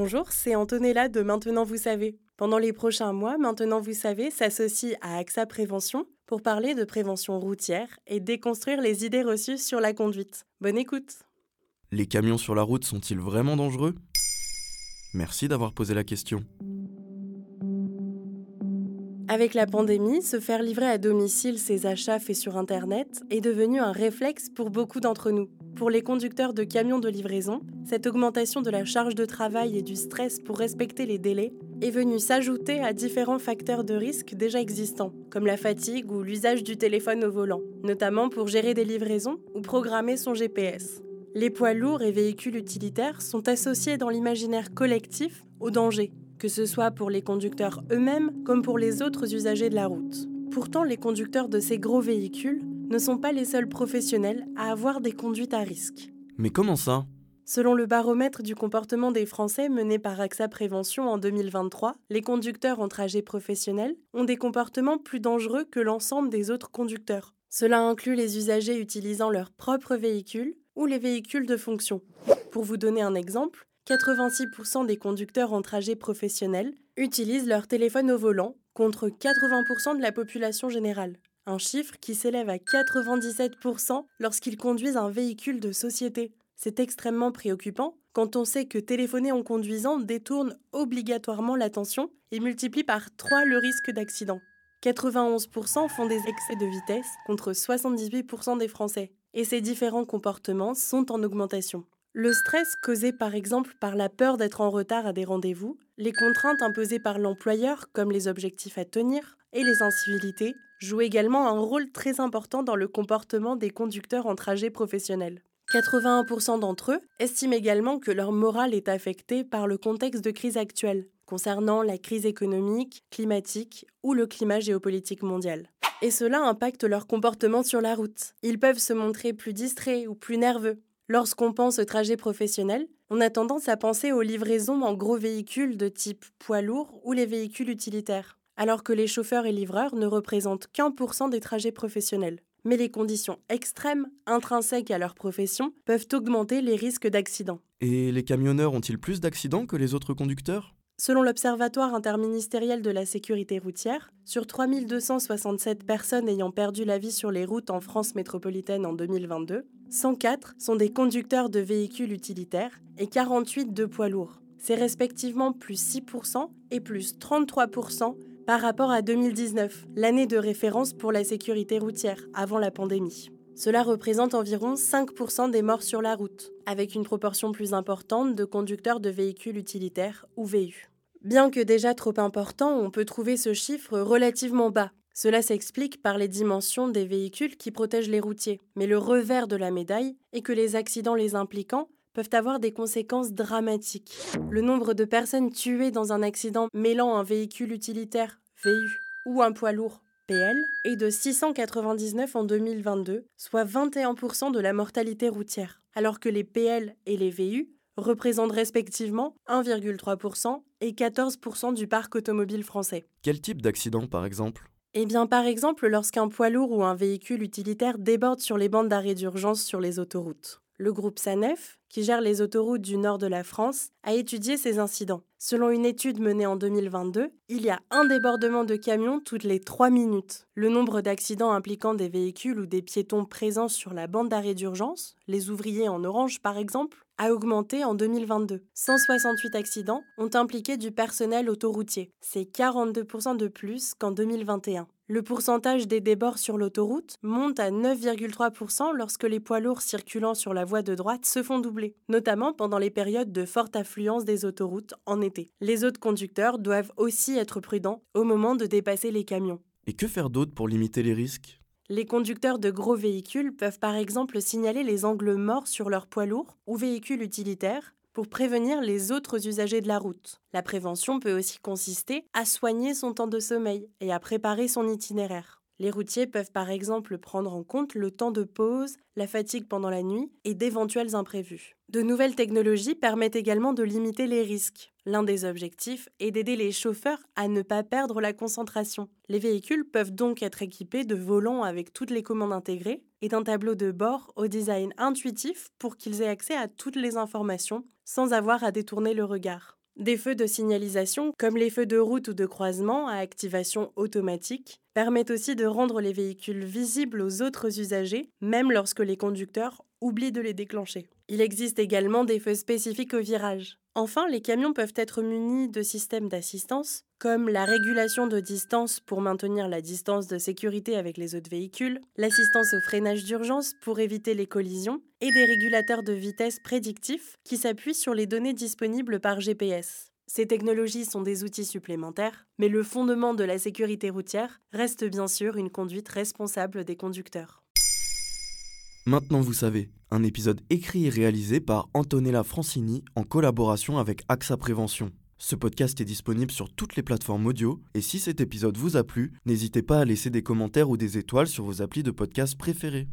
Bonjour, c'est Antonella de Maintenant Vous Savez. Pendant les prochains mois, Maintenant Vous Savez s'associe à AXA Prévention pour parler de prévention routière et déconstruire les idées reçues sur la conduite. Bonne écoute Les camions sur la route sont-ils vraiment dangereux? Merci d'avoir posé la question. Avec la pandémie, se faire livrer à domicile ses achats faits sur Internet est devenu un réflexe pour beaucoup d'entre nous. Pour les conducteurs de camions de livraison, cette augmentation de la charge de travail et du stress pour respecter les délais est venue s'ajouter à différents facteurs de risque déjà existants, comme la fatigue ou l'usage du téléphone au volant, notamment pour gérer des livraisons ou programmer son GPS. Les poids lourds et véhicules utilitaires sont associés dans l'imaginaire collectif au danger, que ce soit pour les conducteurs eux-mêmes comme pour les autres usagers de la route. Pourtant, les conducteurs de ces gros véhicules ne sont pas les seuls professionnels à avoir des conduites à risque. Mais comment ça? Selon le baromètre du comportement des Français mené par AXA Prévention en 2023, les conducteurs en trajet professionnel ont des comportements plus dangereux que l'ensemble des autres conducteurs. Cela inclut les usagers utilisant leur propre véhicule ou les véhicules de fonction. Pour vous donner un exemple, 86% des conducteurs en trajet professionnel utilisent leur téléphone au volant contre 80% de la population générale. Un chiffre qui s'élève à 97% lorsqu'ils conduisent un véhicule de société. C'est extrêmement préoccupant quand on sait que téléphoner en conduisant détourne obligatoirement l'attention et multiplie par 3 le risque d'accident. 91% font des excès de vitesse contre 78% des Français. Et ces différents comportements sont en augmentation. Le stress causé par exemple par la peur d'être en retard à des rendez-vous, les contraintes imposées par l'employeur comme les objectifs à tenir et les incivilités jouent également un rôle très important dans le comportement des conducteurs en trajet professionnel. 81% d'entre eux estiment également que leur morale est affectée par le contexte de crise actuelle, concernant la crise économique, climatique ou le climat géopolitique mondial. Et cela impacte leur comportement sur la route. Ils peuvent se montrer plus distraits ou plus nerveux, Lorsqu'on pense au trajet professionnel, on a tendance à penser aux livraisons en gros véhicules de type poids lourd ou les véhicules utilitaires, alors que les chauffeurs et livreurs ne représentent qu'un pour cent des trajets professionnels. Mais les conditions extrêmes, intrinsèques à leur profession, peuvent augmenter les risques d'accidents. Et les camionneurs ont-ils plus d'accidents que les autres conducteurs? Selon l'Observatoire interministériel de la sécurité routière, sur 3267 personnes ayant perdu la vie sur les routes en France métropolitaine en 2022, 104 sont des conducteurs de véhicules utilitaires et 48 de poids lourds. C'est respectivement plus 6% et plus 33% par rapport à 2019, l'année de référence pour la sécurité routière avant la pandémie. Cela représente environ 5% des morts sur la route, avec une proportion plus importante de conducteurs de véhicules utilitaires ou VU. Bien que déjà trop important, on peut trouver ce chiffre relativement bas. Cela s'explique par les dimensions des véhicules qui protègent les routiers. Mais le revers de la médaille est que les accidents les impliquant peuvent avoir des conséquences dramatiques. Le nombre de personnes tuées dans un accident mêlant un véhicule utilitaire, VU, ou un poids lourd, PL est de 699 en 2022, soit 21% de la mortalité routière, alors que les PL et les VU représentent respectivement 1,3% et 14% du parc automobile français. Quel type d'accident par exemple? Eh bien, par exemple, lorsqu'un poids lourd ou un véhicule utilitaire déborde sur les bandes d'arrêt d'urgence sur les autoroutes. Le groupe SANEF, qui gère les autoroutes du nord de la France, a étudié ces incidents. Selon une étude menée en 2022, il y a un débordement de camions toutes les 3 minutes. Le nombre d'accidents impliquant des véhicules ou des piétons présents sur la bande d'arrêt d'urgence, les ouvriers en orange par exemple, a augmenté en 2022. 168 accidents ont impliqué du personnel autoroutier. C'est 42% de plus qu'en 2021. Le pourcentage des débords sur l'autoroute monte à 9,3% lorsque les poids lourds circulant sur la voie de droite se font doubler, notamment pendant les périodes de forte affluence des autoroutes en été. Les autres conducteurs doivent aussi être prudents au moment de dépasser les camions. Et que faire d'autre pour limiter les risques? Les conducteurs de gros véhicules peuvent par exemple signaler les angles morts sur leurs poids lourds ou véhicules utilitaires pour prévenir les autres usagers de la route. La prévention peut aussi consister à soigner son temps de sommeil et à préparer son itinéraire. Les routiers peuvent par exemple prendre en compte le temps de pause, la fatigue pendant la nuit et d'éventuels imprévus. De nouvelles technologies permettent également de limiter les risques. L'un des objectifs est d'aider les chauffeurs à ne pas perdre la concentration. Les véhicules peuvent donc être équipés de volants avec toutes les commandes intégrées et d'un tableau de bord au design intuitif pour qu'ils aient accès à toutes les informations sans avoir à détourner le regard. Des feux de signalisation, comme les feux de route ou de croisement à activation automatique, permettent aussi de rendre les véhicules visibles aux autres usagers, même lorsque les conducteurs oublient de les déclencher. Il existe également des feux spécifiques au virage. Enfin, les camions peuvent être munis de systèmes d'assistance, comme la régulation de distance pour maintenir la distance de sécurité avec les autres véhicules, l'assistance au freinage d'urgence pour éviter les collisions, et des régulateurs de vitesse prédictifs qui s'appuient sur les données disponibles par GPS. Ces technologies sont des outils supplémentaires, mais le fondement de la sécurité routière reste bien sûr une conduite responsable des conducteurs. Maintenant vous savez, un épisode écrit et réalisé par Antonella Francini en collaboration avec AXA Prévention. Ce podcast est disponible sur toutes les plateformes audio et si cet épisode vous a plu, n'hésitez pas à laisser des commentaires ou des étoiles sur vos applis de podcast préférés.